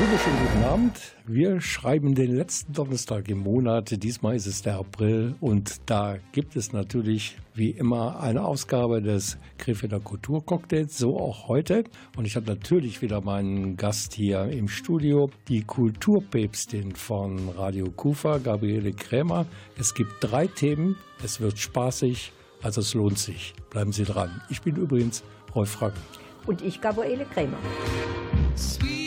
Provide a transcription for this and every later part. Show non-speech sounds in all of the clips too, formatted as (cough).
Wunderschönen guten Abend. Wir schreiben den letzten Donnerstag im Monat. Diesmal ist es der April und da gibt es natürlich wie immer eine Ausgabe des Krefelder Kulturcocktails, so auch heute. Und ich habe natürlich wieder meinen Gast hier im Studio, die Kulturpäpstin von Radio Kufa, Gabriele Krämer. Es gibt drei Themen, es wird spaßig, also es lohnt sich. Bleiben Sie dran. Ich bin übrigens Rolf Frank. Und ich, Gabriele Krämer. Sweet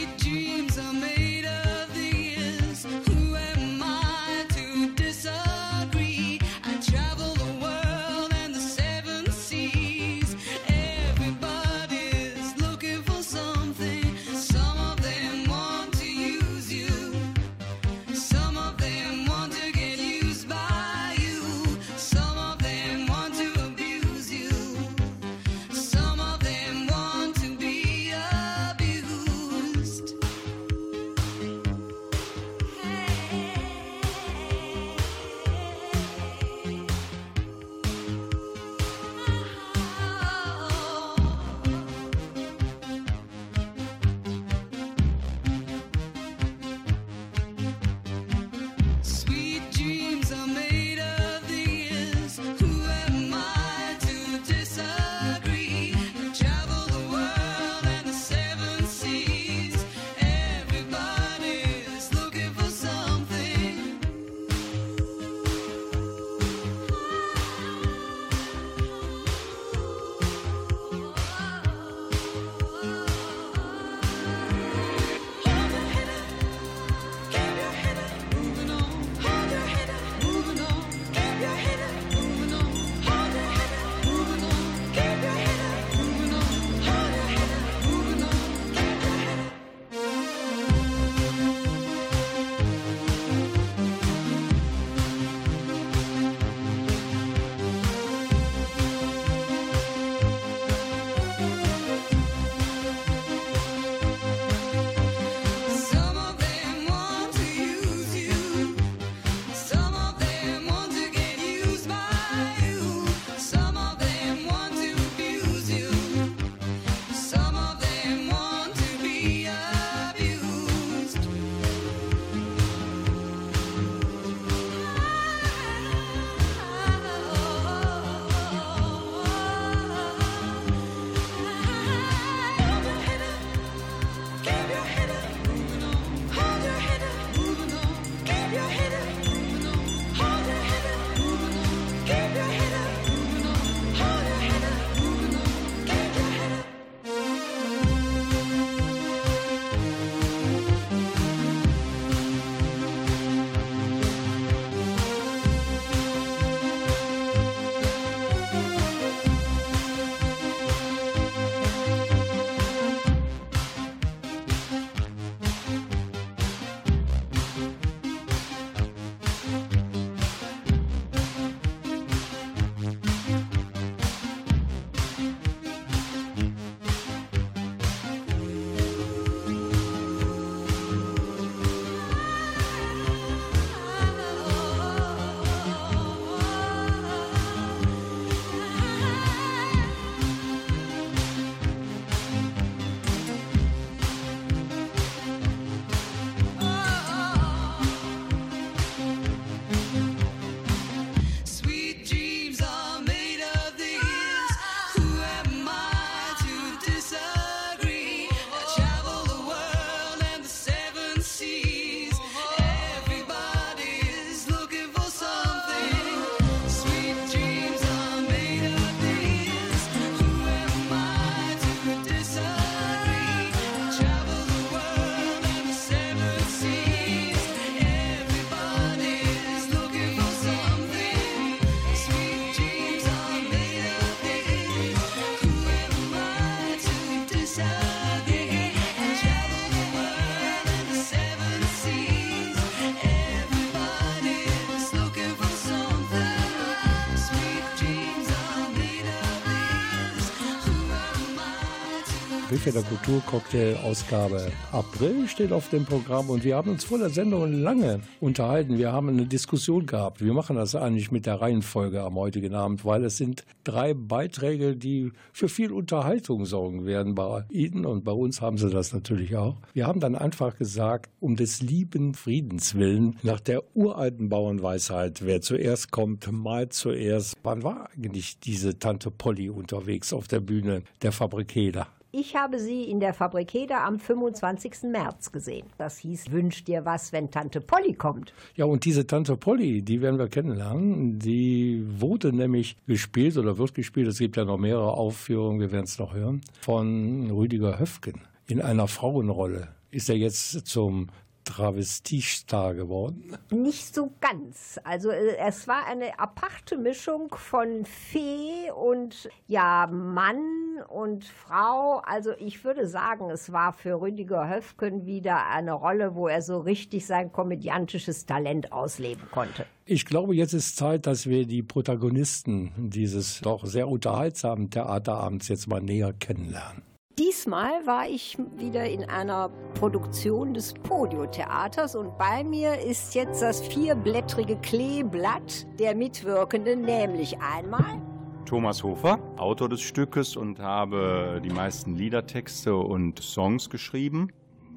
Krefelder Kulturcocktail Ausgabe April steht auf dem Programm und wir haben uns vor der Sendung lange unterhalten. Wir haben eine Diskussion gehabt. Wir machen das eigentlich mit der Reihenfolge am heutigen Abend, weil es sind drei Beiträge, die für viel Unterhaltung sorgen werden. Bei Ihnen und bei uns haben sie das natürlich auch. Wir haben dann einfach gesagt, um des lieben Friedens willen, nach der uralten Bauernweisheit, wer zuerst kommt, malt zuerst. Wann war eigentlich diese Tante Polly unterwegs auf der Bühne der Fabrikeder? Ich habe sie in der Fabrikeda am 25. März gesehen. Das hieß Wünsch dir was, wenn Tante Polly kommt. Ja, und diese Tante Polly, die werden wir kennenlernen. Die wurde nämlich gespielt oder wird gespielt. Es gibt ja noch mehrere Aufführungen, wir werden es noch hören, von Rüdiger Höfgen in einer Frauenrolle. Ist er jetzt zum Travestiestar geworden? Nicht so ganz. Also äh, es war eine aparte Mischung von Fee und ja Mann und Frau. Also ich würde sagen, es war für Rüdiger Höfgen wieder eine Rolle, wo er so richtig sein komödiantisches Talent ausleben konnte. Ich glaube, jetzt ist Zeit, dass wir die Protagonisten dieses doch sehr unterhaltsamen Theaterabends jetzt mal näher kennenlernen. Diesmal war ich wieder in einer Produktion des Podiotheaters und bei mir ist jetzt das vierblättrige Kleeblatt der Mitwirkenden, nämlich einmal Thomas Hofer, Autor des Stückes und habe die meisten Liedertexte und Songs geschrieben.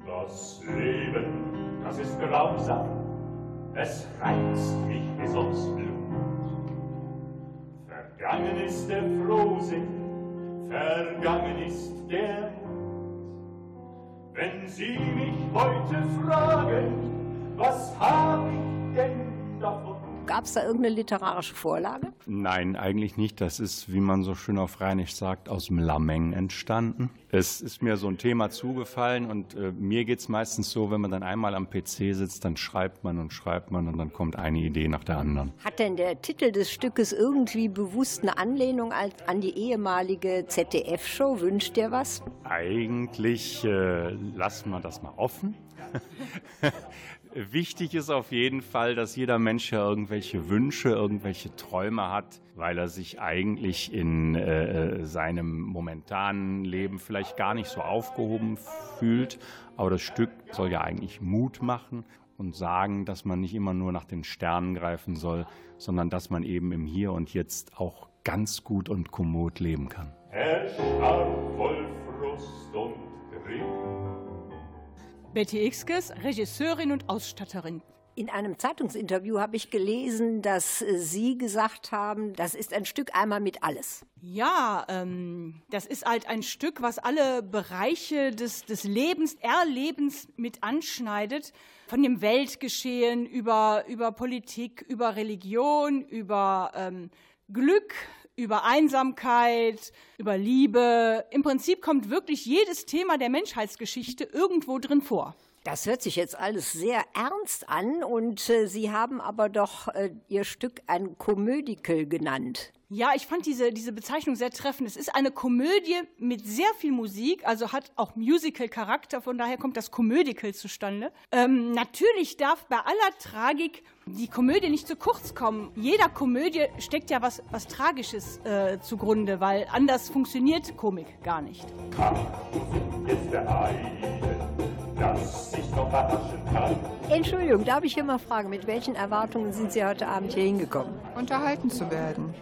Das Leben, das ist grausam, es reizt mich bis aufs Blut. Vergangen ist der Frohsinn, vergangen ist der Mut. Wenn Sie mich heute fragen, was habe ich denn davon? Gab es da irgendeine literarische Vorlage? Nein, eigentlich nicht. Das ist, wie man so schön auf Rheinisch sagt, aus dem Lameng entstanden. Es ist mir so ein Thema zugefallen und äh, mir geht es meistens so, wenn man dann einmal am PC sitzt, dann schreibt man und schreibt man und dann kommt eine Idee nach der anderen. Hat denn der Titel des Stückes irgendwie bewusst eine Anlehnung an die ehemalige ZDF-Show? Wünscht dir was? Eigentlich äh, lassen wir das mal offen. (laughs) Wichtig ist auf jeden Fall, dass jeder Mensch ja irgendwelche Wünsche, irgendwelche Träume hat, weil er sich eigentlich in äh, seinem momentanen Leben vielleicht gar nicht so aufgehoben fühlt. Aber das Stück soll ja eigentlich Mut machen und sagen, dass man nicht immer nur nach den Sternen greifen soll, sondern dass man eben im Hier und Jetzt auch ganz gut und kommod leben kann. Er starb voll Frust und Grimm. Betty Ixkes, Regisseurin und Ausstatterin. In einem Zeitungsinterview habe ich gelesen, dass äh, Sie gesagt haben, das ist ein Stück einmal mit alles. Ja, ähm, das ist halt ein Stück, was alle Bereiche des, des Lebens, Erlebens mit anschneidet. Von dem Weltgeschehen über, über Politik, über Religion, über ähm, Glück, über Einsamkeit, über Liebe. Im Prinzip kommt wirklich jedes Thema der Menschheitsgeschichte irgendwo drin vor. Das hört sich jetzt alles sehr ernst an und äh, Sie haben aber doch äh, Ihr Stück ein Komödikel genannt. Ja, ich fand diese, diese Bezeichnung sehr treffend. Es ist eine Komödie mit sehr viel Musik, also hat auch Musical-Charakter, von daher kommt das Komödical zustande. Ähm, natürlich darf bei aller Tragik die Komödie nicht zu kurz kommen. Jeder Komödie steckt ja was, was Tragisches äh, zugrunde, weil anders funktioniert Komik gar nicht. Jetzt der eine, dass ich noch verarschen kann? Entschuldigung, darf ich hier mal fragen, mit welchen Erwartungen sind Sie heute Abend hier hingekommen? unterhalten zu werden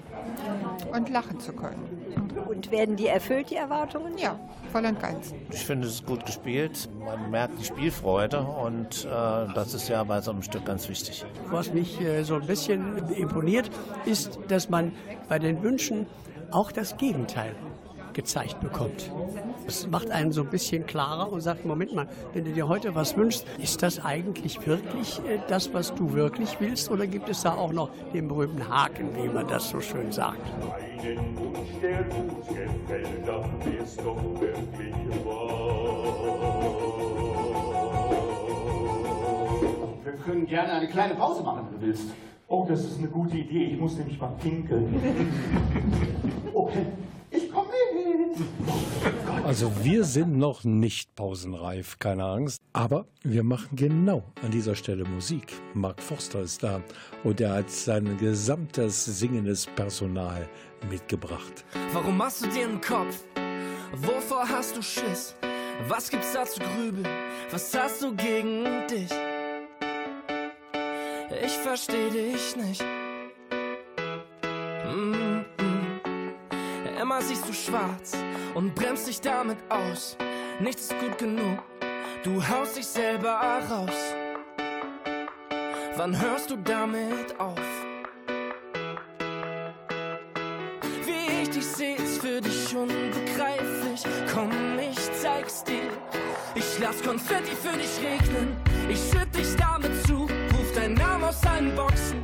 und lachen zu können. Und werden die erfüllt, die Erwartungen? Ja, voll und ganz. Ich finde es ist gut gespielt. Man merkt die Spielfreude und äh, das ist ja bei so einem Stück ganz wichtig. Was mich äh, so ein bisschen imponiert, ist, dass man bei den Wünschen auch das Gegenteil gezeigt bekommt. Es macht einen so ein bisschen klarer und sagt, Moment mal, wenn du dir heute was wünschst, ist das eigentlich wirklich äh, das, was du wirklich willst? Oder gibt es da auch noch den berühmten Haken, wie man das so schön sagt? Einen Wunsch, der gut gefällt, dann wär's doch wirklich wahr. Wir können gerne eine kleine Pause machen, wenn du willst. Oh, das ist eine gute Idee. Ich muss nämlich mal pinkeln. (laughs) Okay, ich komme mit. Also wir sind noch nicht pausenreif, keine Angst. Aber wir machen genau an dieser Stelle Musik. Mark Forster ist da und er hat sein gesamtes singendes Personal mitgebracht. Warum machst du dir einen Kopf? Wovor hast du Schiss? Was gibt's da zu grübeln? Was hast du gegen dich? Ich versteh dich nicht. Mm -mm. Immer siehst du schwarz und bremst dich damit aus. Nichts ist gut genug, du haust dich selber raus. Wann hörst du damit auf? Wie ich dich seh, ist für dich unbegreiflich. Komm, ich zeig's dir. Ich lass Konfetti für dich regnen. Ich schütt dich damit zu. Ruf deinen Namen aus allen Boxen.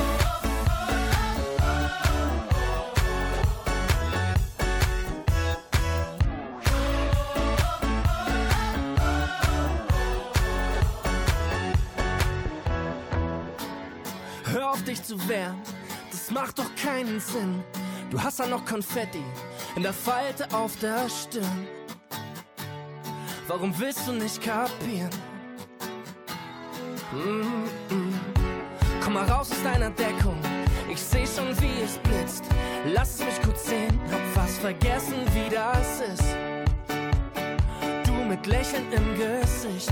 Zu wehren, das macht doch keinen Sinn. Du hast ja noch Konfetti in der Falte auf der Stirn. Warum willst du nicht kapieren? Mm -mm. Komm mal raus aus deiner Deckung. Ich seh schon, wie es blitzt. Lass mich kurz sehen, hab fast vergessen, wie das ist. Du mit Lächeln im Gesicht.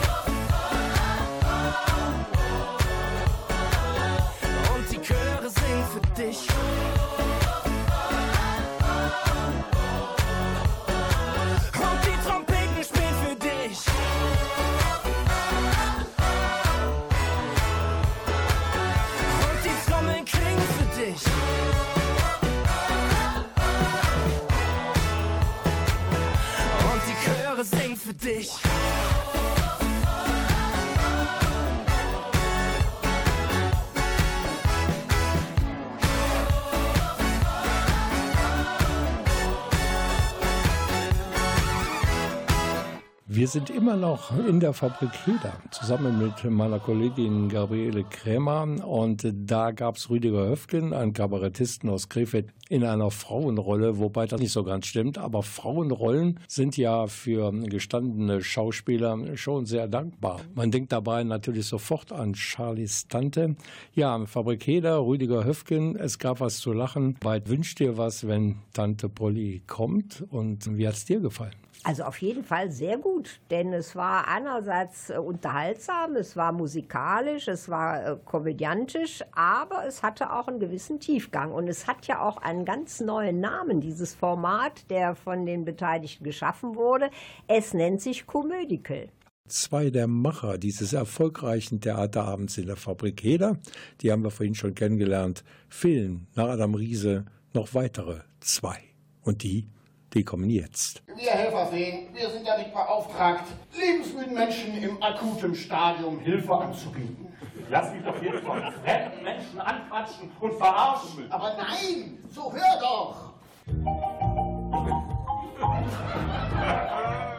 Für dich. Und die Trompeten spielen für dich. Und die Trommeln klingen für dich. Und die Chöre singen für dich. Wir sind immer noch in der Fabrik Leder, zusammen mit meiner Kollegin Gabriele Krämer. Und da gab es Rüdiger Höfgen, einen Kabarettisten aus Krefeld, in einer Frauenrolle, wobei das nicht so ganz stimmt. Aber Frauenrollen sind ja für gestandene Schauspieler schon sehr dankbar. Man denkt dabei natürlich sofort an Charlies Tante. Ja, Fabrik Heder, Rüdiger Höfgen, es gab was zu lachen. Weit wünscht dir was, wenn Tante Polly kommt? Und wie hat es dir gefallen? Also auf jeden Fall sehr gut, denn es war einerseits äh, unterhaltsam, es war musikalisch, es war äh, komödiantisch, aber es hatte auch einen gewissen Tiefgang. Und es hat ja auch einen ganz neuen Namen, dieses Format, der von den Beteiligten geschaffen wurde. Es nennt sich Komödical. Zwei der Macher dieses erfolgreichen Theaterabends in der Fabrik Heder, die haben wir vorhin schon kennengelernt, fehlen nach Adam Riese noch weitere zwei. Und die, die kommen jetzt. Wir Helferfeen, wir sind ja nicht beauftragt, lebensmüden Menschen im akuten Stadium Hilfe anzubieten. Lass mich doch hier von fremden Menschen anquatschen und verarschen. Aber nein, so hör doch!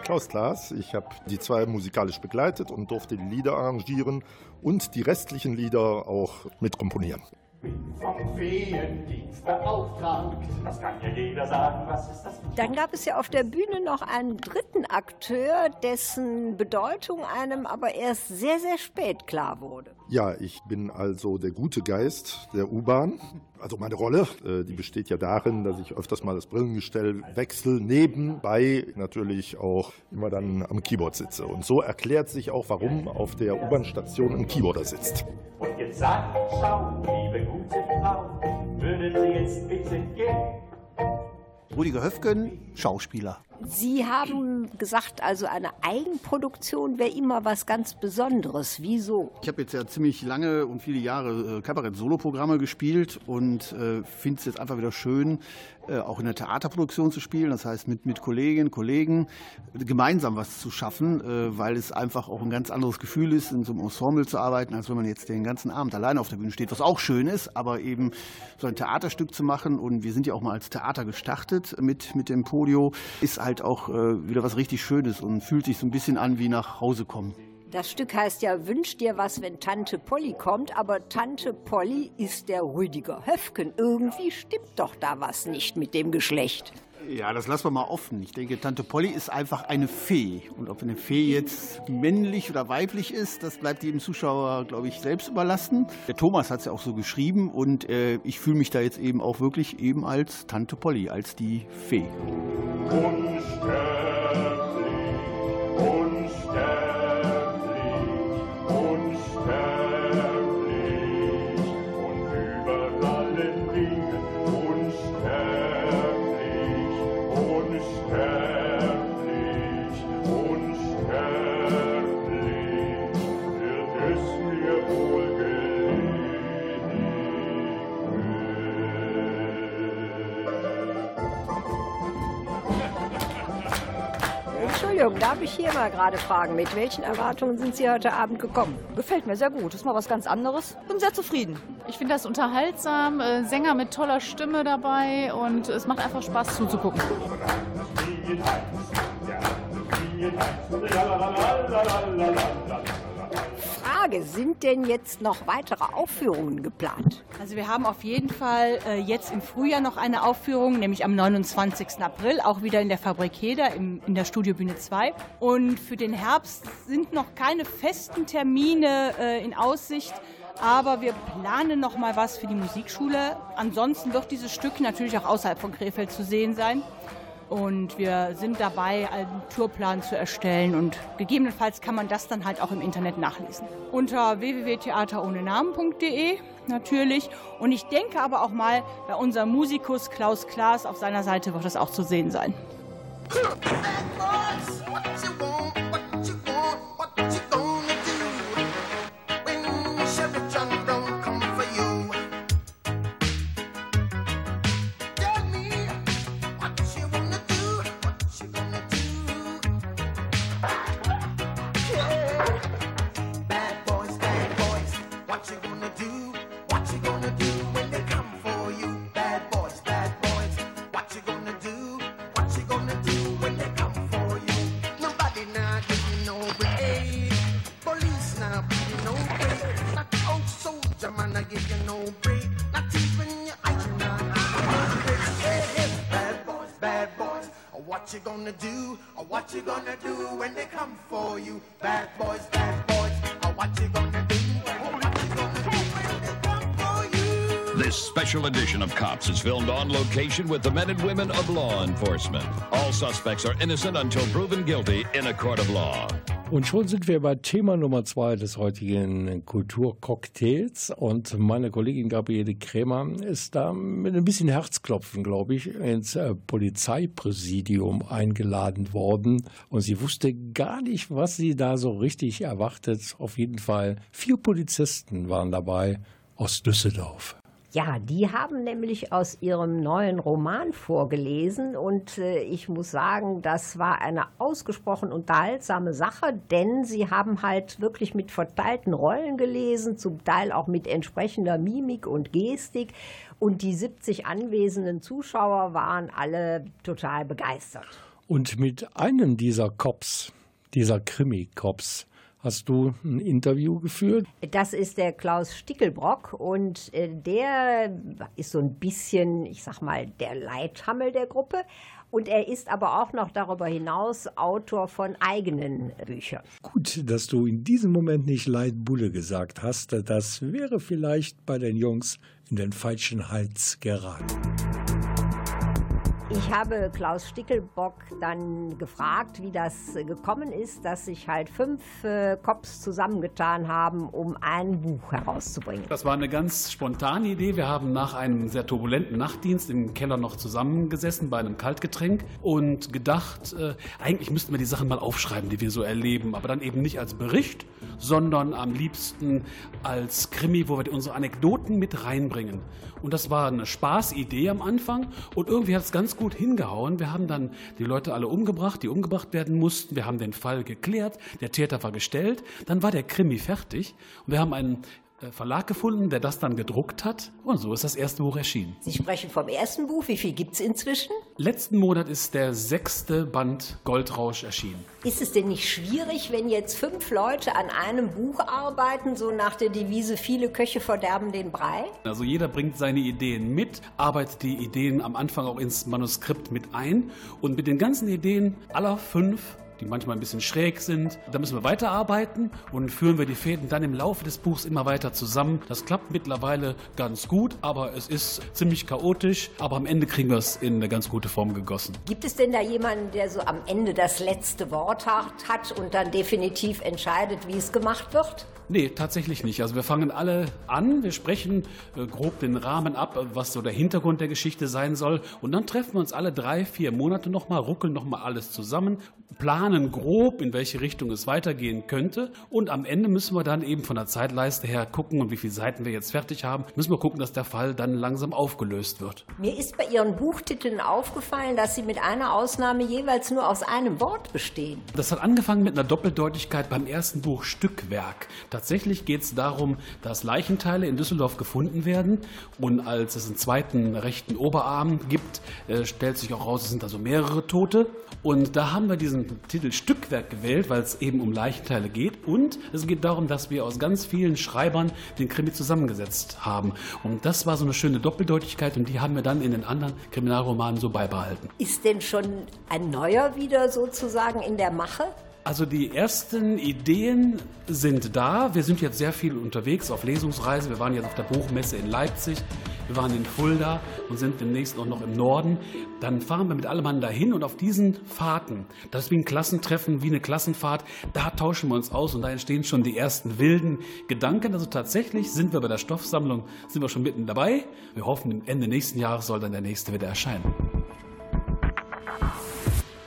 Klaus Klaas, ich habe die zwei musikalisch begleitet und durfte die Lieder arrangieren und die restlichen Lieder auch mitkomponieren. Vom Feendienst beauftragt. Das kann ja jeder sagen, was ist das? Dann gab es ja auf der Bühne noch einen dritten Akteur, dessen Bedeutung einem aber erst sehr, sehr spät klar wurde. Ja, ich bin also der gute Geist der U-Bahn. Also meine Rolle, äh, die besteht ja darin, dass ich öfters mal das Brillengestell wechsle, nebenbei natürlich auch immer dann am Keyboard sitze. Und so erklärt sich auch, warum auf der U-Bahn-Station ein Keyboarder sitzt. Und jetzt sagt, schau, liebe gute Frau, würden Sie jetzt bitte gehen? Rüdiger Höfgen, Schauspieler. Sie haben gesagt, also eine Eigenproduktion wäre immer was ganz Besonderes. Wieso? Ich habe jetzt ja ziemlich lange und viele Jahre äh, Kabarett-Solo-Programme gespielt und äh, finde es jetzt einfach wieder schön, äh, auch in der Theaterproduktion zu spielen. Das heißt, mit, mit Kolleginnen, Kollegen gemeinsam was zu schaffen, äh, weil es einfach auch ein ganz anderes Gefühl ist, in so einem Ensemble zu arbeiten, als wenn man jetzt den ganzen Abend alleine auf der Bühne steht, was auch schön ist, aber eben so ein Theaterstück zu machen. Und wir sind ja auch mal als Theater gestartet mit, mit dem Podio, ist halt auch äh, wieder was richtig Schönes und fühlt sich so ein bisschen an wie nach Hause kommen. Das Stück heißt ja Wünsch dir was, wenn Tante Polly kommt, aber Tante Polly ist der Rüdiger Höfken. Irgendwie stimmt doch da was nicht mit dem Geschlecht. Ja, das lassen wir mal offen. Ich denke, Tante Polly ist einfach eine Fee. Und ob eine Fee jetzt männlich oder weiblich ist, das bleibt jedem Zuschauer, glaube ich, selbst überlassen. Der Thomas hat es ja auch so geschrieben und äh, ich fühle mich da jetzt eben auch wirklich eben als Tante Polly, als die Fee. Entschuldigung, darf ich hier mal gerade fragen, mit welchen Erwartungen sind Sie heute Abend gekommen? Gefällt mir sehr gut. Ist mal was ganz anderes. Bin sehr zufrieden. Ich finde das unterhaltsam, äh, Sänger mit toller Stimme dabei und es macht einfach Spaß zuzugucken. Frage, sind denn jetzt noch weitere Aufführungen geplant? Also wir haben auf jeden Fall äh, jetzt im Frühjahr noch eine Aufführung, nämlich am 29. April, auch wieder in der Fabrik Heder im, in der Studiobühne 2. Und für den Herbst sind noch keine festen Termine äh, in Aussicht. Aber wir planen noch mal was für die Musikschule. Ansonsten wird dieses Stück natürlich auch außerhalb von Krefeld zu sehen sein. Und wir sind dabei, einen Tourplan zu erstellen und gegebenenfalls kann man das dann halt auch im Internet nachlesen. Unter www.theaterohnenamen.de natürlich. Und ich denke aber auch mal, bei unserem Musikus Klaus Klaas auf seiner Seite wird das auch zu sehen sein. You gonna do? Or what you gonna do when they come for you? Bad boys, bad boys, or what you gonna do? This special edition of Cops is filmed on location with the men and women of law enforcement. All suspects are innocent until proven guilty in a court of law. Und schon sind wir bei Thema Nummer zwei des heutigen Kulturcocktails. Und meine Kollegin Gabriele Krämer ist da mit ein bisschen Herzklopfen, glaube ich, ins äh, Polizeipräsidium eingeladen worden. Und sie wusste gar nicht, was sie da so richtig erwartet. Auf jeden Fall vier Polizisten waren dabei aus Düsseldorf. Ja, die haben nämlich aus ihrem neuen Roman vorgelesen und äh, ich muss sagen, das war eine ausgesprochen unterhaltsame Sache, denn sie haben halt wirklich mit verteilten Rollen gelesen, zum Teil auch mit entsprechender Mimik und Gestik und die 70 anwesenden Zuschauer waren alle total begeistert. Und mit einem dieser Cops, dieser Krimi-Cops, hast du ein Interview geführt. Das ist der Klaus Stickelbrock und äh, der ist so ein bisschen, ich sag mal, der Leithammel der Gruppe. Und er ist aber auch noch darüber hinaus Autor von eigenen Büchern. Gut, dass du in diesem Moment nicht Leitbulle gesagt hast. Das wäre vielleicht bei den Jungs in den falschen Hals geraten. Ich habe Klaus Stickelbock dann gefragt, wie das äh, gekommen ist, dass sich halt fünf äh, Cops zusammengetan haben, um ein Buch herauszubringen. Das war eine ganz spontane Idee. Wir haben nach einem sehr turbulenten Nachtdienst im Keller noch zusammengesessen bei einem Kaltgetränk und gedacht, äh, eigentlich müssten wir die Sachen mal aufschreiben, die wir so erleben, aber dann eben nicht als Bericht, sondern am liebsten als Krimi, wo wir unsere Anekdoten mit reinbringen. Und das war eine Spaßidee am Anfang und irgendwie hat es ganz gut hingehauen. Wir haben dann die Leute alle umgebracht, die umgebracht werden mussten. Wir haben den Fall geklärt, der Täter war gestellt. Dann war der Krimi fertig und wir haben einen Verlag gefunden, der das dann gedruckt hat. Und so ist das erste Buch erschienen. Sie sprechen vom ersten Buch. Wie viel gibt es inzwischen? Letzten Monat ist der sechste Band Goldrausch erschienen. Ist es denn nicht schwierig, wenn jetzt fünf Leute an einem Buch arbeiten, so nach der Devise, viele Köche verderben den Brei? Also jeder bringt seine Ideen mit, arbeitet die Ideen am Anfang auch ins Manuskript mit ein und mit den ganzen Ideen aller fünf die manchmal ein bisschen schräg sind. Da müssen wir weiterarbeiten und führen wir die Fäden dann im Laufe des Buchs immer weiter zusammen. Das klappt mittlerweile ganz gut, aber es ist ziemlich chaotisch. Aber am Ende kriegen wir es in eine ganz gute Form gegossen. Gibt es denn da jemanden, der so am Ende das letzte Wort hat und dann definitiv entscheidet, wie es gemacht wird? Nee, tatsächlich nicht. Also wir fangen alle an, wir sprechen äh, grob den Rahmen ab, was so der Hintergrund der Geschichte sein soll. Und dann treffen wir uns alle drei, vier Monate nochmal, ruckeln nochmal alles zusammen, planen grob, in welche Richtung es weitergehen könnte. Und am Ende müssen wir dann eben von der Zeitleiste her gucken und wie viele Seiten wir jetzt fertig haben, müssen wir gucken, dass der Fall dann langsam aufgelöst wird. Mir ist bei Ihren Buchtiteln aufgefallen, dass sie mit einer Ausnahme jeweils nur aus einem Wort bestehen. Das hat angefangen mit einer Doppeldeutigkeit beim ersten Buch Stückwerk. Tatsächlich geht es darum, dass Leichenteile in Düsseldorf gefunden werden und als es einen zweiten rechten Oberarm gibt, äh, stellt sich auch raus, es sind also mehrere Tote. Und da haben wir diesen Titel Stückwerk gewählt, weil es eben um Leichenteile geht. Und es geht darum, dass wir aus ganz vielen Schreibern den Krimi zusammengesetzt haben. Und das war so eine schöne Doppeldeutigkeit und die haben wir dann in den anderen Kriminalromanen so beibehalten. Ist denn schon ein neuer wieder sozusagen in der Mache? Also die ersten Ideen sind da. Wir sind jetzt sehr viel unterwegs auf Lesungsreise. Wir waren jetzt auf der Buchmesse in Leipzig, wir waren in Fulda und sind demnächst auch noch im Norden. Dann fahren wir mit allem Mann dahin und auf diesen Fahrten, das ist wie ein Klassentreffen, wie eine Klassenfahrt, da tauschen wir uns aus und da entstehen schon die ersten wilden Gedanken. Also tatsächlich sind wir bei der Stoffsammlung, sind wir schon mitten dabei. Wir hoffen, Ende nächsten Jahres soll dann der nächste wieder erscheinen.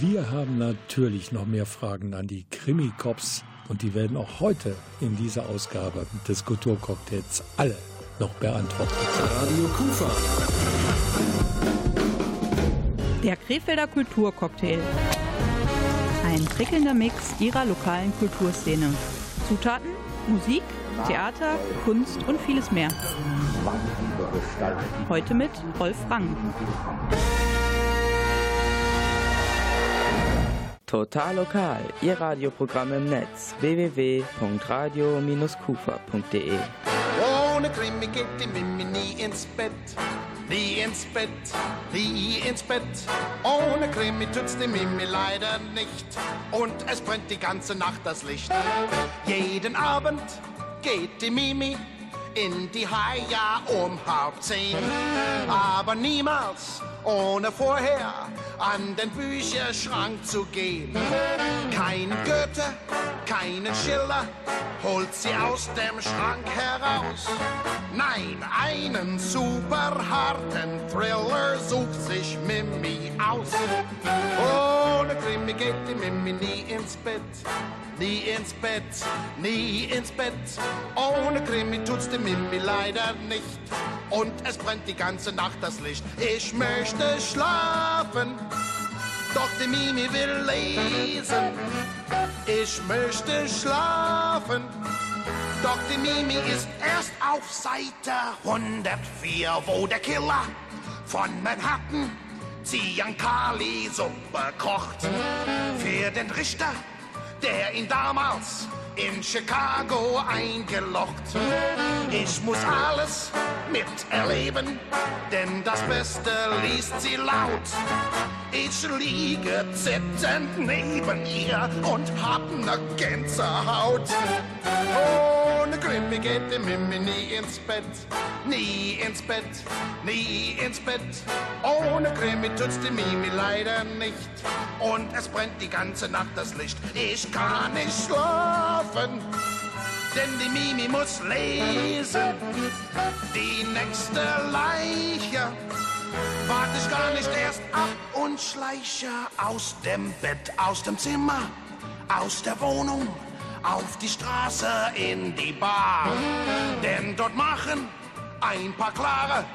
Wir haben natürlich noch mehr Fragen an die Krimi-Cops und die werden auch heute in dieser Ausgabe des Kulturcocktails alle noch beantwortet. Radio Kufa. Der Krefelder Kulturcocktail. Ein prickelnder Mix ihrer lokalen Kulturszene. Zutaten, Musik, Theater, Kunst und vieles mehr. Heute mit Rolf Rang. Total lokal, Ihr Radioprogramm im Netz www.radio-kufa.de. Ohne Krimi geht die Mimi nie ins Bett. Nie ins Bett, nie ins Bett. Ohne Krimi tut's die Mimi leider nicht. Und es brennt die ganze Nacht das Licht. Jeden Abend geht die Mimi in die Haia um halb zehn. Aber niemals ohne vorher an den Bücherschrank zu gehen. Kein Goethe, keinen Schiller holt sie aus dem Schrank heraus. Nein, einen super harten Thriller sucht sich Mimi aus. Ohne Krimi geht die Mimi nie ins Bett. Nie ins Bett, nie ins Bett. Ohne Krimi tut's die Mimi leider nicht. Und es brennt die ganze Nacht das Licht. Ich möchte schlafen, doch die Mimi will lesen. Ich möchte schlafen, doch die Mimi ist erst auf Seite 104, wo der Killer von Manhattan Ziankali Suppe kocht. Für den Richter, der ihn damals in Chicago eingelocht. Ich muss alles miterleben, denn das Beste liest sie laut. Ich liege zittend neben ihr und hab ne Gänsehaut. Ohne Krimi geht die Mimi nie ins Bett, nie ins Bett, nie ins Bett. Ohne Krimi tut's die Mimi leider nicht. Und es brennt die ganze Nacht das Licht. Ich kann nicht schlafen, denn die Mimi muss lesen. Die nächste Leiche wart ich gar nicht erst ab und schleiche aus dem Bett, aus dem Zimmer, aus der Wohnung, auf die Straße in die Bar. Denn dort machen ein paar Klare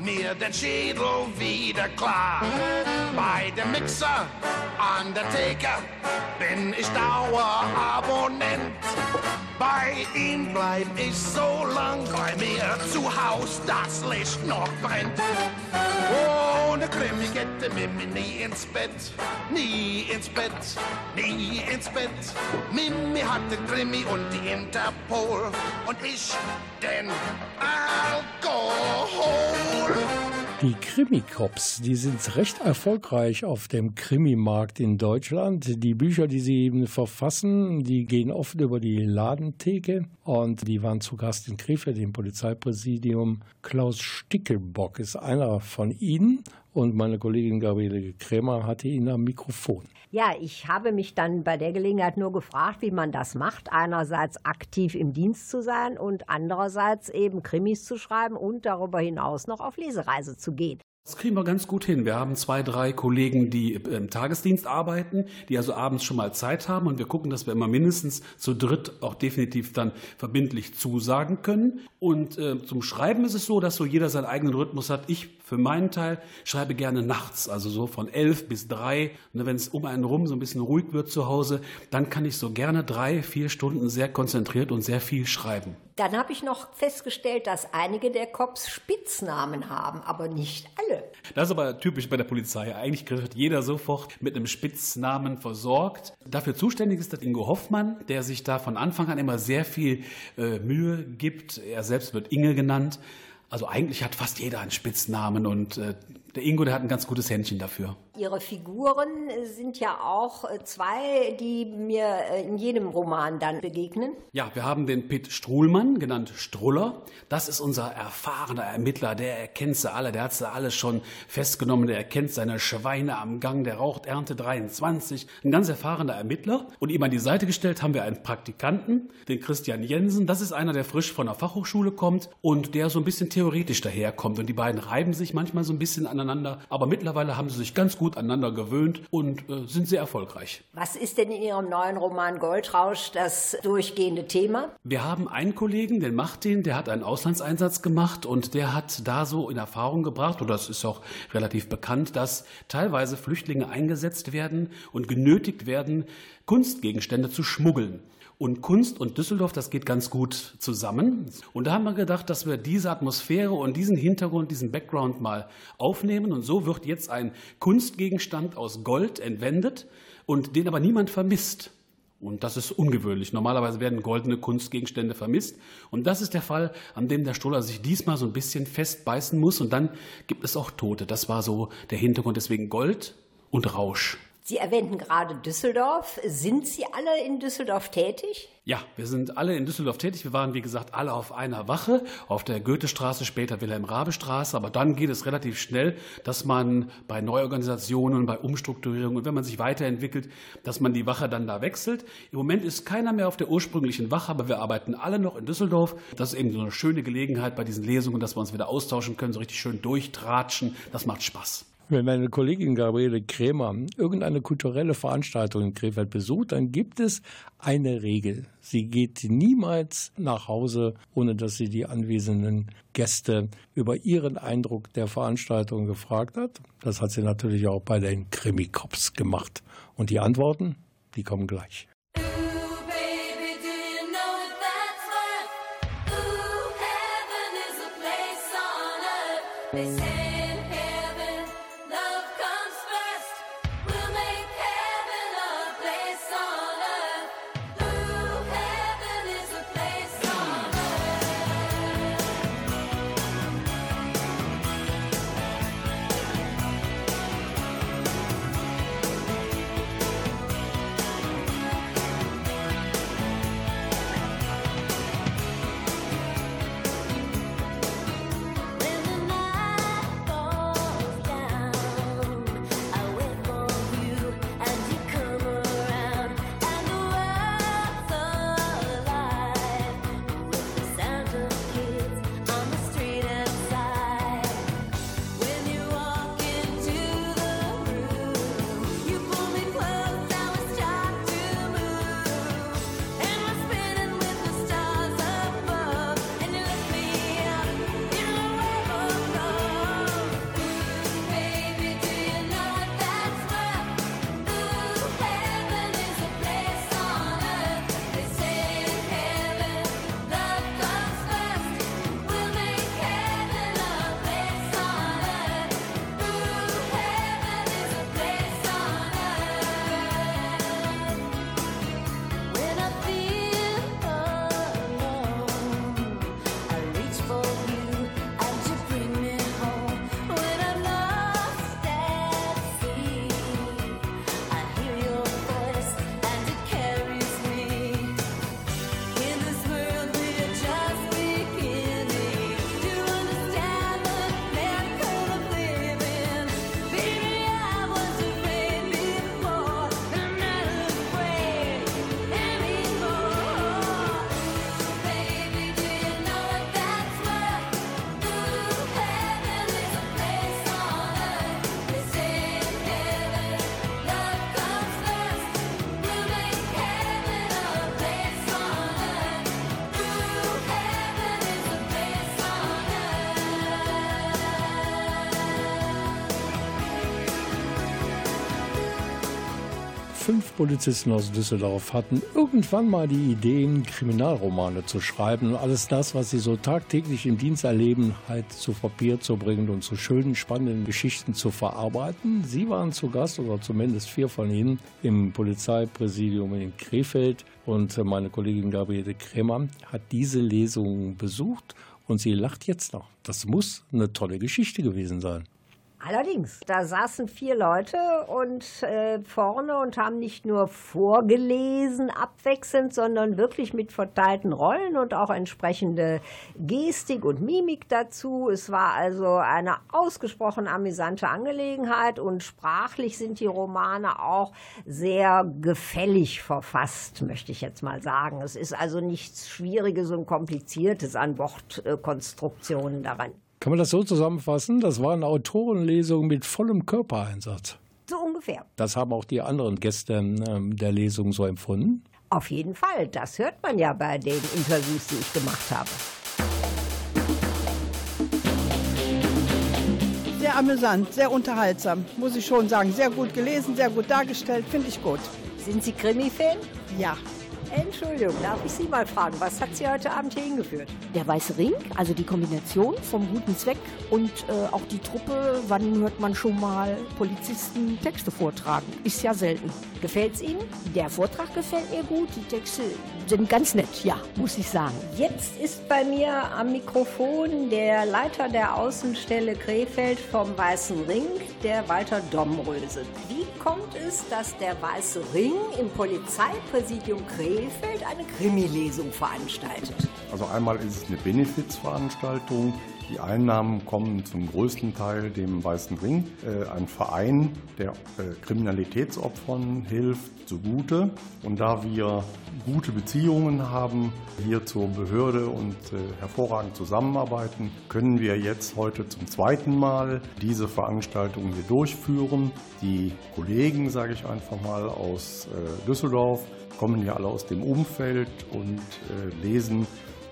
mir den Schädel wieder klar. Bei dem Mixer an der Theke bin ich Dauerabonnent. Bei ihm bleib ich so lang, weil mir zu Haus das Licht noch brennt. Ohne Krimi die Mimi nie ins Bett, nie ins Bett, nie ins Bett. Mimi hat den Krimi und die Interpol und ich den Alkohol. Die Krimi-Cops, die sind recht erfolgreich auf dem Krimi-Markt in Deutschland. Die Bücher, die sie eben verfassen, die gehen oft über die Ladentheke und die waren zu Gast in Krefeld im Polizeipräsidium. Klaus Stickelbock ist einer von ihnen und meine Kollegin Gabriele Krämer hatte ihn am Mikrofon. Ja, ich habe mich dann bei der Gelegenheit nur gefragt, wie man das macht. Einerseits aktiv im Dienst zu sein und andererseits eben Krimis zu schreiben und darüber hinaus noch auf Lesereise zu gehen. Das kriegen wir ganz gut hin. Wir haben zwei, drei Kollegen, die im Tagesdienst arbeiten, die also abends schon mal Zeit haben und wir gucken, dass wir immer mindestens zu dritt auch definitiv dann verbindlich zusagen können. Und äh, zum Schreiben ist es so, dass so jeder seinen eigenen Rhythmus hat. Ich für meinen Teil schreibe gerne nachts, also so von elf bis drei. Und wenn es um einen rum so ein bisschen ruhig wird zu Hause, dann kann ich so gerne drei, vier Stunden sehr konzentriert und sehr viel schreiben. Dann habe ich noch festgestellt, dass einige der Cops Spitznamen haben, aber nicht alle. Das ist aber typisch bei der Polizei. Eigentlich wird jeder sofort mit einem Spitznamen versorgt. Dafür zuständig ist das Ingo Hoffmann, der sich da von Anfang an immer sehr viel äh, Mühe gibt. Er selbst wird Inge genannt. Also eigentlich hat fast jeder einen Spitznamen und äh, der Ingo, der hat ein ganz gutes Händchen dafür. Ihre Figuren sind ja auch äh, zwei, die mir äh, in jedem Roman dann begegnen. Ja, wir haben den Pitt Struhlmann, genannt Struller. Das ist unser erfahrener Ermittler, der erkennt sie alle, der hat sie alle schon festgenommen, der erkennt seine Schweine am Gang, der raucht Ernte 23. Ein ganz erfahrener Ermittler. Und ihm an die Seite gestellt haben wir einen Praktikanten, den Christian Jensen. Das ist einer, der frisch von der Fachhochschule kommt und der so ein bisschen theoretisch daherkommt. Und die beiden reiben sich manchmal so ein bisschen aneinander, aber mittlerweile haben sie sich ganz gut aneinander gewöhnt und äh, sind sehr erfolgreich. Was ist denn in Ihrem neuen Roman Goldrausch das durchgehende Thema? Wir haben einen Kollegen, den Martin, der hat einen Auslandseinsatz gemacht und der hat da so in Erfahrung gebracht, oder es ist auch relativ bekannt, dass teilweise Flüchtlinge eingesetzt werden und genötigt werden, Kunstgegenstände zu schmuggeln. Und Kunst und Düsseldorf, das geht ganz gut zusammen. Und da haben wir gedacht, dass wir diese Atmosphäre und diesen Hintergrund, diesen Background mal aufnehmen. Und so wird jetzt ein Kunstgegenstand aus Gold entwendet und den aber niemand vermisst. Und das ist ungewöhnlich. Normalerweise werden goldene Kunstgegenstände vermisst. Und das ist der Fall, an dem der Stoller sich diesmal so ein bisschen festbeißen muss. Und dann gibt es auch Tote. Das war so der Hintergrund. Deswegen Gold und Rausch. Sie erwähnten gerade Düsseldorf. Sind Sie alle in Düsseldorf tätig? Ja, wir sind alle in Düsseldorf tätig. Wir waren, wie gesagt, alle auf einer Wache, auf der Goethestraße, später Wilhelm-Rabe-Straße. Aber dann geht es relativ schnell, dass man bei Neuorganisationen, bei Umstrukturierungen und wenn man sich weiterentwickelt, dass man die Wache dann da wechselt. Im Moment ist keiner mehr auf der ursprünglichen Wache, aber wir arbeiten alle noch in Düsseldorf. Das ist eben so eine schöne Gelegenheit bei diesen Lesungen, dass wir uns wieder austauschen können, so richtig schön durchtratschen. Das macht Spaß. Wenn meine Kollegin Gabriele Krämer irgendeine kulturelle Veranstaltung in Krefeld besucht, dann gibt es eine Regel. Sie geht niemals nach Hause, ohne dass sie die anwesenden Gäste über ihren Eindruck der Veranstaltung gefragt hat. Das hat sie natürlich auch bei den Krimi-Cops gemacht. Und die Antworten, die kommen gleich. They say Polizisten aus Düsseldorf hatten irgendwann mal die Ideen, Kriminalromane zu schreiben und alles das, was sie so tagtäglich im Dienst erleben, halt zu Papier zu bringen und zu schönen, spannenden Geschichten zu verarbeiten. Sie waren zu Gast, oder zumindest vier von ihnen, im Polizeipräsidium in Krefeld und meine Kollegin Gabriele Kremer hat diese Lesung besucht und sie lacht jetzt noch. Das muss eine tolle Geschichte gewesen sein. Allerdings, da saßen vier Leute und äh, vorne und haben nicht nur vorgelesen abwechselnd, sondern wirklich mit verteilten Rollen und auch entsprechende Gestik und Mimik dazu. Es war also eine ausgesprochen amüsante Angelegenheit und sprachlich sind die Romane auch sehr gefällig verfasst, möchte ich jetzt mal sagen. Es ist also nichts Schwieriges und Kompliziertes an Wortkonstruktionen daran. Kann man das so zusammenfassen? Das war eine Autorenlesung mit vollem Körpereinsatz. So ungefähr. Das haben auch die anderen Gäste ähm, der Lesung so empfunden. Auf jeden Fall. Das hört man ja bei den Interviews, die ich gemacht habe. Sehr amüsant, sehr unterhaltsam, muss ich schon sagen. Sehr gut gelesen, sehr gut dargestellt, finde ich gut. Sind Sie Krimi-Fan? Ja. Entschuldigung, darf ich Sie mal fragen, was hat Sie heute Abend hier hingeführt? Der Weiße Ring, also die Kombination vom guten Zweck und äh, auch die Truppe, wann hört man schon mal Polizisten Texte vortragen? Ist ja selten. Gefällt's Ihnen? Der Vortrag gefällt mir gut, die Texte sind ganz nett, ja, muss ich sagen. Jetzt ist bei mir am Mikrofon der Leiter der Außenstelle Krefeld vom Weißen Ring, der Walter Domröse. Wie kommt es, dass der Weiße Ring im Polizeipräsidium Krefeld eine Krimi-Lesung veranstaltet? Also einmal ist es eine Benefizveranstaltung. Die Einnahmen kommen zum größten Teil dem Weißen Ring, äh, ein Verein, der äh, Kriminalitätsopfern hilft, zugute. Und da wir gute Beziehungen haben hier zur Behörde und äh, hervorragend zusammenarbeiten, können wir jetzt heute zum zweiten Mal diese Veranstaltung hier durchführen. Die Kollegen, sage ich einfach mal, aus äh, Düsseldorf kommen ja alle aus dem Umfeld und äh, lesen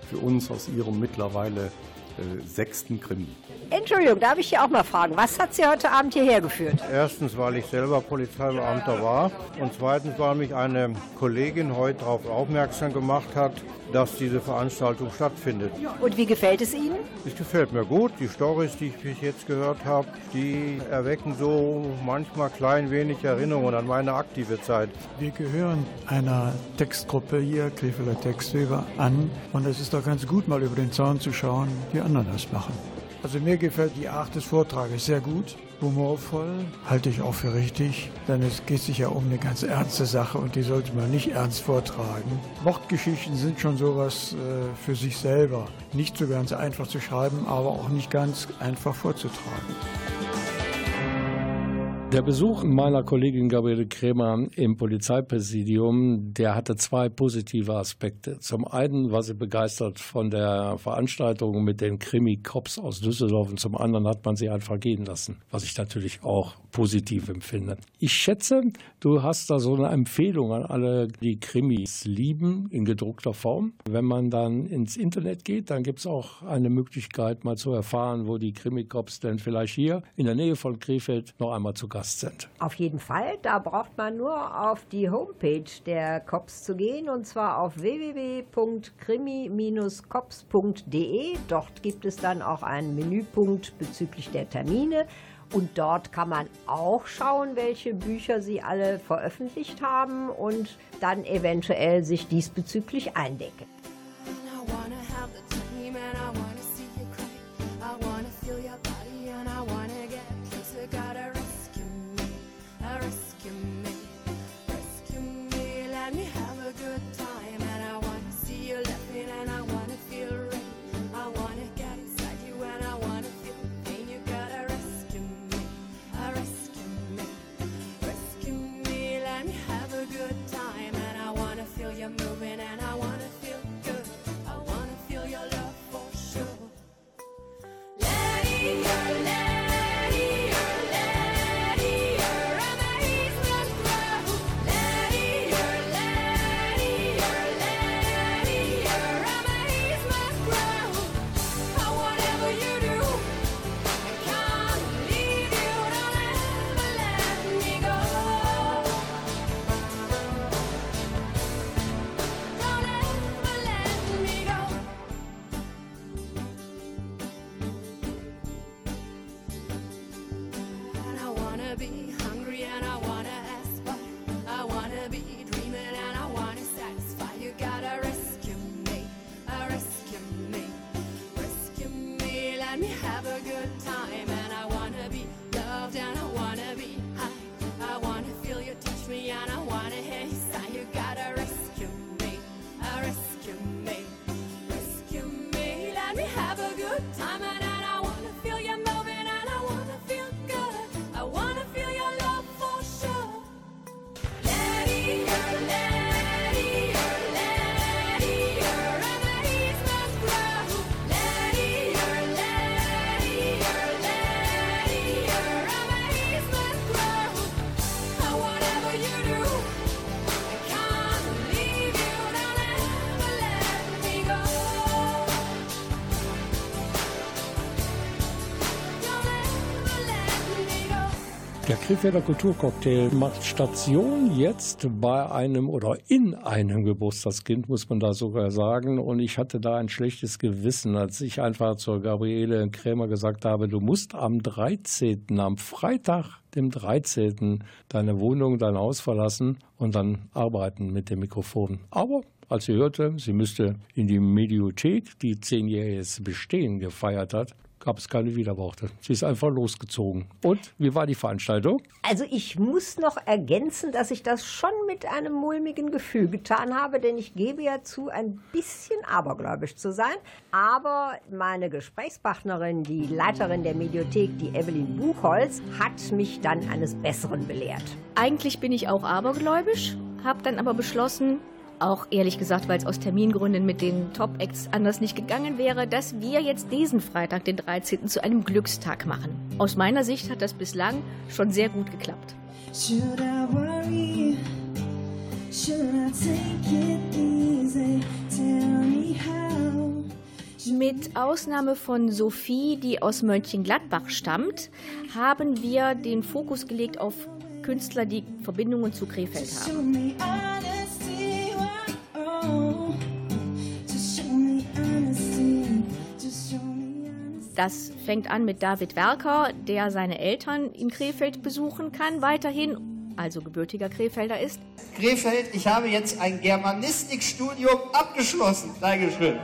für uns aus ihrem mittlerweile äh, sechsten Krimi. Entschuldigung, darf ich hier auch mal fragen, was hat Sie heute Abend hierher geführt? Erstens, weil ich selber Polizeibeamter war und zweitens, weil mich eine Kollegin heute darauf aufmerksam gemacht hat, dass diese Veranstaltung stattfindet. Und wie gefällt es Ihnen? Es gefällt mir gut. Die Stories, die ich bis jetzt gehört habe, die erwecken so manchmal klein wenig Erinnerungen an meine aktive Zeit. Wir gehören einer Textgruppe hier, Krefelder Textweber, an. Und es ist doch ganz gut, mal über den Zaun zu schauen, wie anderen das machen. Also mir gefällt die Art des Vortrages sehr gut, humorvoll, halte ich auch für richtig, denn es geht sich ja um eine ganz ernste Sache und die sollte man nicht ernst vortragen. Mordgeschichten sind schon sowas äh, für sich selber. Nicht so ganz einfach zu schreiben, aber auch nicht ganz einfach vorzutragen. Der Besuch meiner Kollegin Gabriele Krämer im Polizeipräsidium, der hatte zwei positive Aspekte. Zum einen war sie begeistert von der Veranstaltung mit den Krimi-Cops aus Düsseldorf und zum anderen hat man sie einfach gehen lassen, was ich natürlich auch positiv empfinde. Ich schätze, du hast da so eine Empfehlung an alle, die Krimis lieben, in gedruckter Form. Wenn man dann ins Internet geht, dann gibt es auch eine Möglichkeit, mal zu erfahren, wo die Krimi-Cops denn vielleicht hier in der Nähe von Krefeld noch einmal zu Gast sind. Auf jeden Fall, da braucht man nur auf die Homepage der Cops zu gehen und zwar auf www.krimi-cops.de. Dort gibt es dann auch einen Menüpunkt bezüglich der Termine. Und dort kann man auch schauen, welche Bücher sie alle veröffentlicht haben und dann eventuell sich diesbezüglich eindecken. Der Krefelder Kulturcocktail macht Station jetzt bei einem oder in einem Geburtstagskind, muss man da sogar sagen. Und ich hatte da ein schlechtes Gewissen, als ich einfach zur Gabriele Krämer gesagt habe, du musst am 13., am Freitag, dem 13., deine Wohnung, dein Haus verlassen und dann arbeiten mit dem Mikrofon. Aber als sie hörte, sie müsste in die Mediothek, die zehnjähriges Bestehen gefeiert hat, gab es keine Widerworte. Sie ist einfach losgezogen. Und wie war die Veranstaltung? Also ich muss noch ergänzen, dass ich das schon mit einem mulmigen Gefühl getan habe, denn ich gebe ja zu, ein bisschen abergläubisch zu sein. Aber meine Gesprächspartnerin, die Leiterin der Mediothek, die Evelyn Buchholz, hat mich dann eines Besseren belehrt. Eigentlich bin ich auch abergläubisch, habe dann aber beschlossen, auch ehrlich gesagt, weil es aus Termingründen mit den Top-Acts anders nicht gegangen wäre, dass wir jetzt diesen Freitag, den 13., zu einem Glückstag machen. Aus meiner Sicht hat das bislang schon sehr gut geklappt. Should I worry? Should I take it easy? Tell me how. Mit Ausnahme von Sophie, die aus Mönchengladbach stammt, haben wir den Fokus gelegt auf Künstler, die Verbindungen zu Krefeld haben. Das fängt an mit David Werker, der seine Eltern in Krefeld besuchen kann, weiterhin, also gebürtiger Krefelder ist. Krefeld, ich habe jetzt ein Germanistikstudium abgeschlossen. Dankeschön.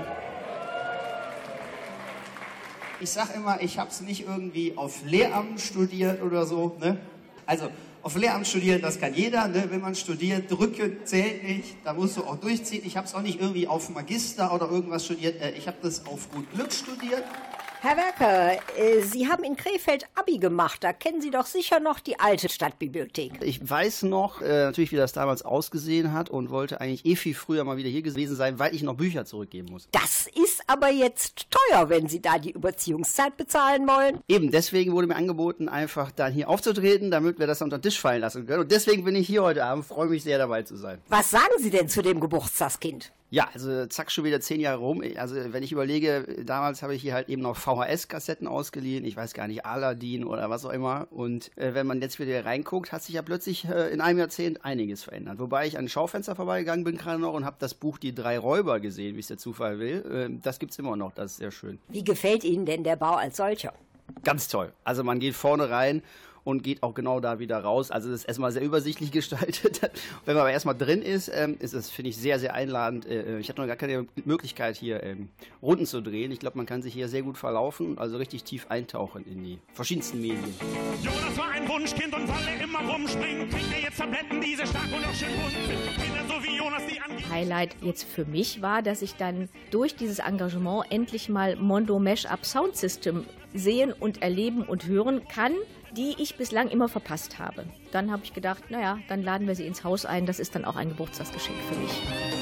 Ich sage immer, ich habe es nicht irgendwie auf Lehramt studiert oder so. Ne? Also auf Lehramt studieren, das kann jeder. Ne? Wenn man studiert, drücken zählt nicht. Da musst du auch durchziehen. Ich habe es auch nicht irgendwie auf Magister oder irgendwas studiert. Äh, Ich habe das auf gut Glück studiert. Herr Werker, äh, Sie haben in Krefeld Abi gemacht. Da kennen Sie doch sicher noch die alte Stadtbibliothek. Ich weiß noch äh, natürlich, wie das damals ausgesehen hat und wollte eigentlich eh viel früher mal wieder hier gewesen sein, weil ich noch Bücher zurückgeben muss. Das ist aber jetzt teuer, wenn Sie da die Überziehungszeit bezahlen wollen. Eben, deswegen wurde mir angeboten, einfach dann hier aufzutreten, damit wir das unter den Tisch fallen lassen können. Und deswegen bin ich hier heute Abend, freue mich sehr dabei zu sein. Was sagen Sie denn zu dem Geburtstagskind? Ja, also zack, schon wieder zehn Jahre rum. Also wenn ich überlege, damals habe ich hier halt eben noch VHS-Kassetten ausgeliehen, ich weiß gar nicht, Aladdin oder was auch immer. Und äh, wenn man jetzt wieder reinguckt, hat sich ja plötzlich äh, in einem Jahrzehnt einiges verändert. Wobei ich an ein Schaufenster vorbeigegangen bin gerade noch und habe das Buch Die drei Räuber gesehen, wie es der Zufall will. Äh, das gibt's immer noch, das ist sehr schön. Wie gefällt Ihnen denn der Bau als solcher? Ganz toll. Also man geht vorne rein und geht auch genau da wieder raus. Also das ist erstmal sehr übersichtlich (laughs) gestaltet. Wenn man aber erstmal drin ist, ähm, ist es, finde ich, sehr, sehr einladend. Äh, ich hatte noch gar keine Möglichkeit, hier ähm, Runden zu drehen. Ich glaube, man kann sich hier sehr gut verlaufen, also richtig tief eintauchen in die verschiedensten Medien. Jonas war ein Wunschkind und weil er immer rumspringt, kriegt er jetzt Tabletten, die sehr stark und auch schön bunt sind. Kinder so wie Jonas, die an Highlight jetzt für mich war, dass ich dann durch dieses Engagement endlich mal Mondo Mesh-Up Sound System sehen und erleben und hören kann, die ich bislang immer verpasst habe. Dann habe ich gedacht, naja, dann laden wir sie ins Haus ein. Das ist dann auch ein Geburtstagsgeschenk für mich.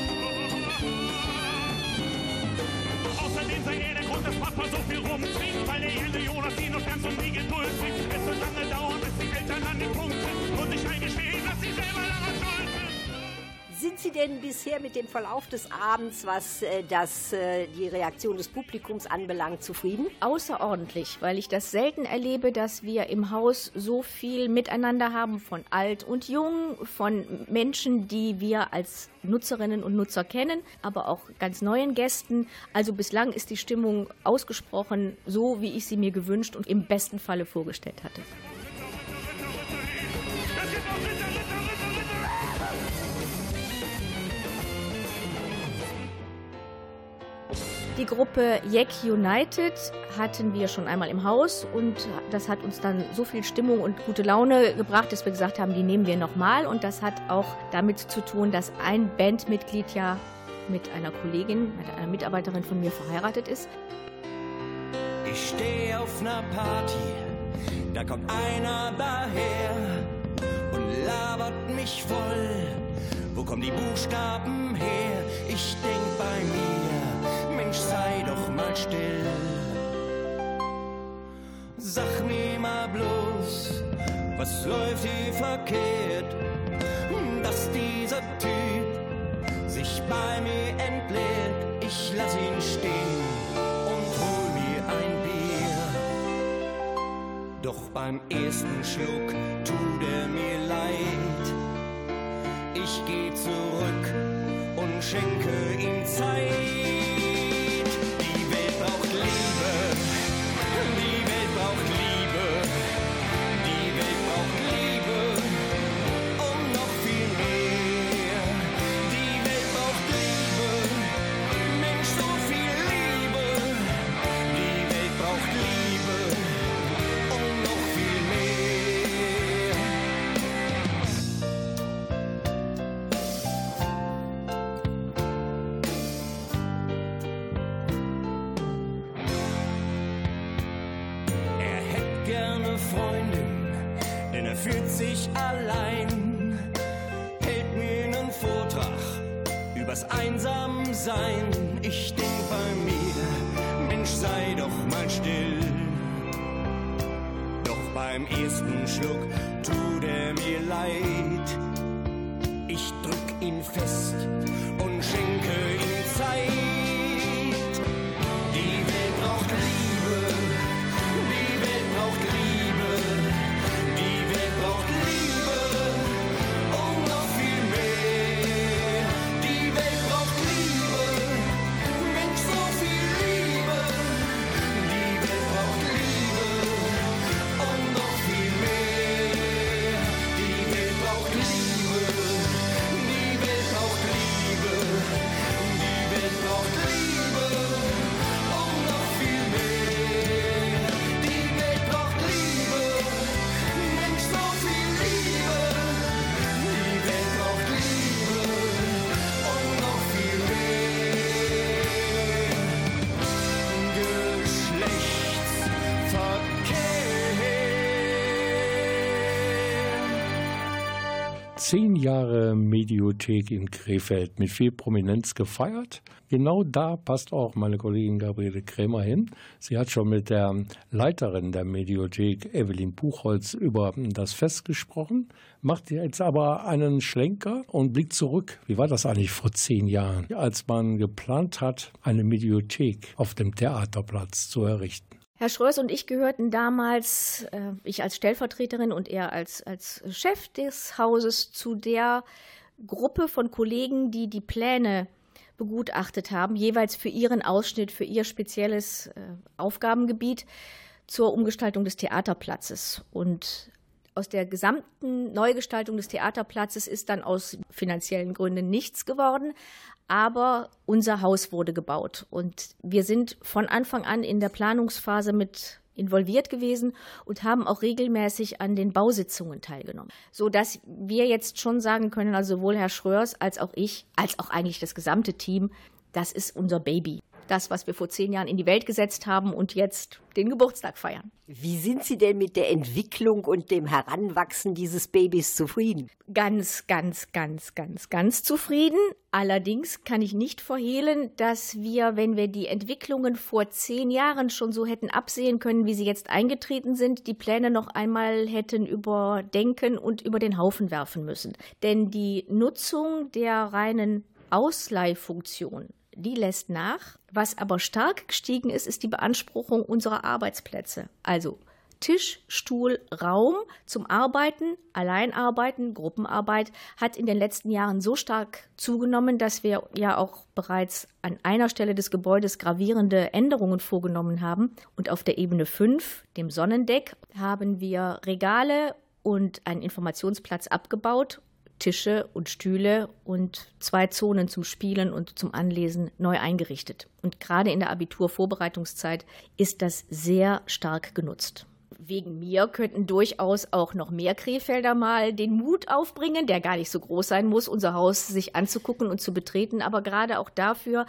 Sie denn bisher mit dem Verlauf des Abends, was äh, das, äh, die Reaktion des Publikums anbelangt, zufrieden? Außerordentlich, weil ich das selten erlebe, dass wir im Haus so viel miteinander haben von alt und jung, von Menschen, die wir als Nutzerinnen und Nutzer kennen, aber auch ganz neuen Gästen. Also bislang ist die Stimmung ausgesprochen so, wie ich sie mir gewünscht und im besten Falle vorgestellt hatte. Die Gruppe Jack United hatten wir schon einmal im Haus und das hat uns dann so viel Stimmung und gute Laune gebracht, dass wir gesagt haben, die nehmen wir nochmal. Und das hat auch damit zu tun, dass ein Bandmitglied ja mit einer Kollegin, mit einer Mitarbeiterin von mir verheiratet ist. Ich stehe auf ner Party, da kommt einer daher und labert mich voll. Wo kommen die Buchstaben her? Ich denk bei mir, Mensch, sei doch mal still. Sag mir mal bloß, was läuft hier verkehrt, dass dieser Typ sich bei mir entleert. Ich lass ihn stehen und hol mir ein Bier. Doch beim ersten Schluck tut er mir leid. Ich geh zurück und schenke ihm Zeit. Zehn Jahre Mediothek in Krefeld mit viel Prominenz gefeiert. Genau da passt auch meine Kollegin Gabriele Krämer hin. Sie hat schon mit der Leiterin der Mediothek, Evelyn Buchholz, über das Fest gesprochen, macht jetzt aber einen Schlenker und blickt zurück. Wie war das eigentlich vor zehn Jahren, als man geplant hat, eine Mediothek auf dem Theaterplatz zu errichten? Herr Schröers und ich gehörten damals, äh, ich als Stellvertreterin und er als, als Chef des Hauses, zu der Gruppe von Kollegen, die die Pläne begutachtet haben, jeweils für ihren Ausschnitt, für ihr spezielles äh, Aufgabengebiet zur Umgestaltung des Theaterplatzes. Und aus der gesamten Neugestaltung des Theaterplatzes ist dann aus finanziellen Gründen nichts geworden. Aber unser Haus wurde gebaut und wir sind von Anfang an in der Planungsphase mit involviert gewesen und haben auch regelmäßig an den Bausitzungen teilgenommen, so dass wir jetzt schon sagen können, also sowohl Herr Schröers als auch ich, als auch eigentlich das gesamte Team, das ist unser Baby. Das, was wir vor zehn Jahren in die Welt gesetzt haben und jetzt den Geburtstag feiern. Wie sind Sie denn mit der Entwicklung und dem Heranwachsen dieses Babys zufrieden? Ganz, ganz, ganz, ganz, ganz zufrieden. Allerdings kann ich nicht verhehlen, dass wir, wenn wir die Entwicklungen vor zehn Jahren schon so hätten absehen können, wie sie jetzt eingetreten sind, die Pläne noch einmal hätten überdenken und über den Haufen werfen müssen. Denn die Nutzung der reinen Ausleihfunktion die lässt nach. Was aber stark gestiegen ist, ist die Beanspruchung unserer Arbeitsplätze. Also Tisch, Stuhl, Raum zum Arbeiten, Alleinarbeiten, Gruppenarbeit hat in den letzten Jahren so stark zugenommen, dass wir ja auch bereits an einer Stelle des Gebäudes gravierende Änderungen vorgenommen haben. Und auf der Ebene 5, dem Sonnendeck, haben wir Regale und einen Informationsplatz abgebaut Tische und Stühle und zwei Zonen zum Spielen und zum Anlesen neu eingerichtet. Und gerade in der Abiturvorbereitungszeit ist das sehr stark genutzt. wegen mir könnten durchaus auch noch mehr Krefelder mal den Mut aufbringen, der gar nicht so groß sein muss, unser Haus sich anzugucken und zu betreten. Aber gerade auch dafür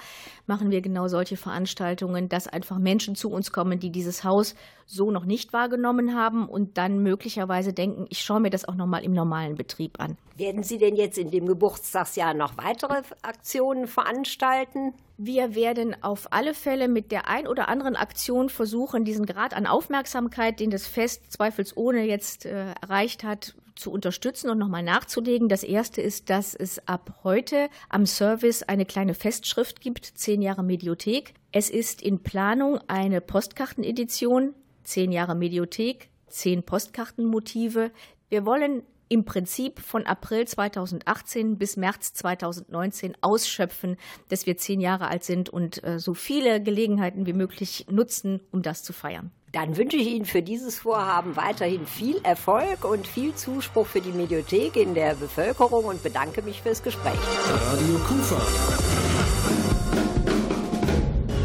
machen wir genau solche Veranstaltungen, dass einfach Menschen zu uns kommen, die dieses Haus so noch nicht wahrgenommen haben und dann möglicherweise denken, ich schaue mir das auch noch mal im normalen Betrieb an. Werden Sie denn jetzt in dem Geburtstagsjahr noch weitere Aktionen veranstalten? Wir werden auf alle Fälle mit der ein oder anderen Aktion versuchen, diesen Grad an Aufmerksamkeit, den das Fest zweifelsohne jetzt äh, erreicht hat, zu unterstützen und nochmal nachzulegen. Das erste ist, dass es ab heute am Service eine kleine Festschrift gibt, zehn Jahre Mediothek. Es ist in Planung eine Postkartenedition, zehn Jahre Mediothek, zehn Postkartenmotive. Wir wollen im Prinzip von April 2018 bis März 2019 ausschöpfen, dass wir zehn Jahre alt sind und äh, so viele Gelegenheiten wie möglich nutzen, um das zu feiern. Dann wünsche ich Ihnen für dieses Vorhaben weiterhin viel Erfolg und viel Zuspruch für die Mediothek in der Bevölkerung und bedanke mich fürs Gespräch. Radio Kufa.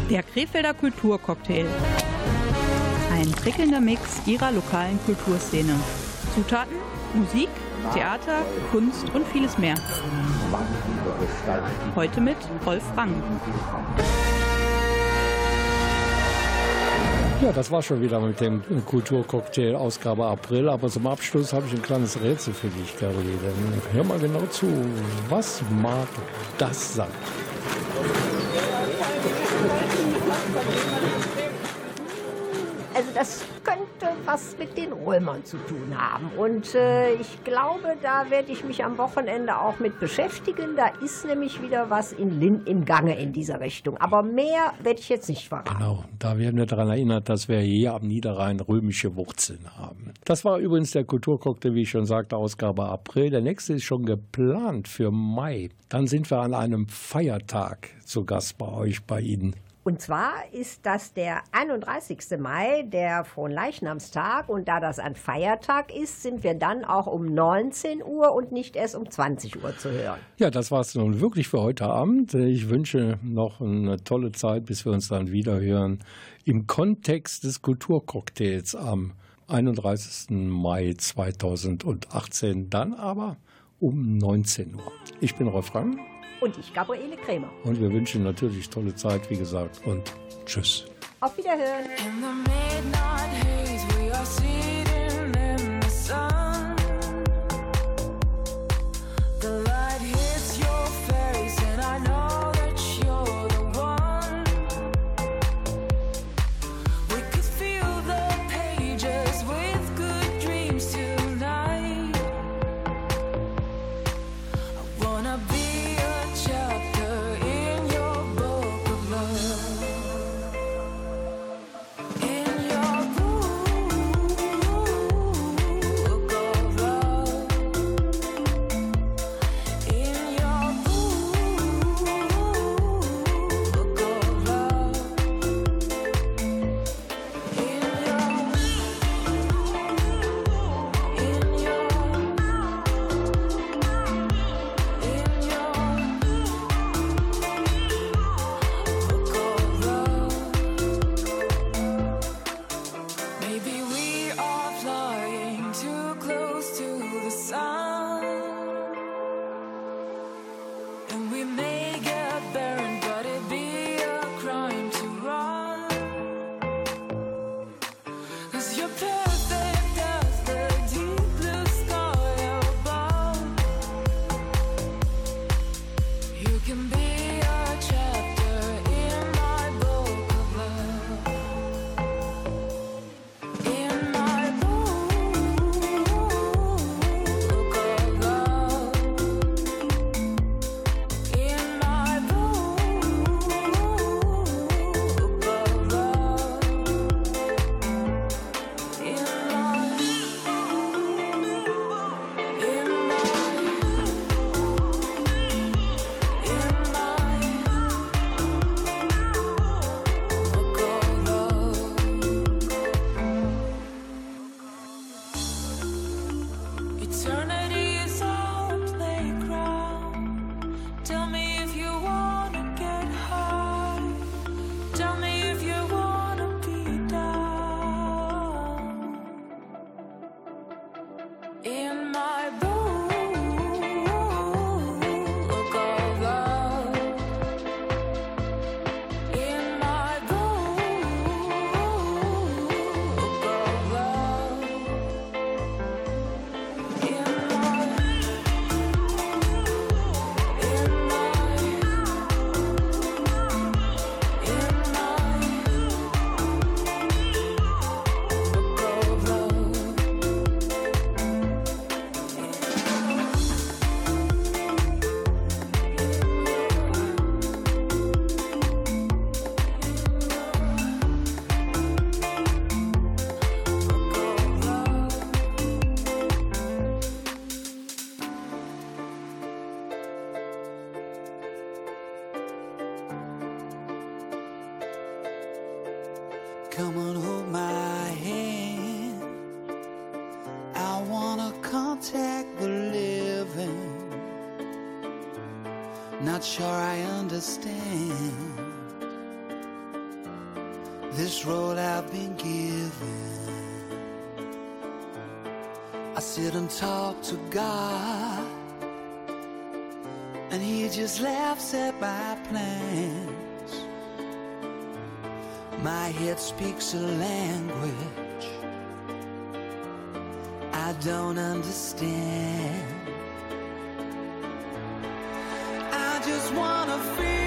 Der Krefelder Kulturcocktail. Ein prickelnder Mix ihrer lokalen Kulturszene. Zutaten, Musik, Theater, Kunst und vieles mehr. Heute mit Rolf Rang. Ja, das war schon wieder mit dem Kulturcocktail Ausgabe April. Aber zum Abschluss habe ich ein kleines Rätsel für dich, Caroline. Hör mal genau zu. Was mag das sein? Das könnte was mit den Römern zu tun haben. Und äh, ich glaube, da werde ich mich am Wochenende auch mit beschäftigen. Da ist nämlich wieder was in Linn im Gange in dieser Richtung. Aber mehr werde ich jetzt nicht verraten. Genau, da werden wir daran erinnert, dass wir hier am Niederrhein römische Wurzeln haben. Das war übrigens der Kulturcocktail, wie ich schon sagte, Ausgabe April. Der nächste ist schon geplant für Mai. Dann sind wir an einem Feiertag zu Gast bei euch, bei Ihnen. Und zwar ist das der 31. Mai, der Fronleichnamstag. Und da das ein Feiertag ist, sind wir dann auch um 19 Uhr und nicht erst um 20 Uhr zu hören. Ja, das war es nun wirklich für heute Abend. Ich wünsche noch eine tolle Zeit, bis wir uns dann wieder hören. Im Kontext des Kulturcocktails am 31. Mai 2018, dann aber um 19 Uhr. Ich bin Rolf Rang Und ich, Gabriele Krämer. und wir wünschen natürlich tolle Zeit, wie gesagt, und tschüss. Auf Wiederhören. and talk to God. And he just laughs at my plans. My head speaks a language I don't understand. I just wanna feel.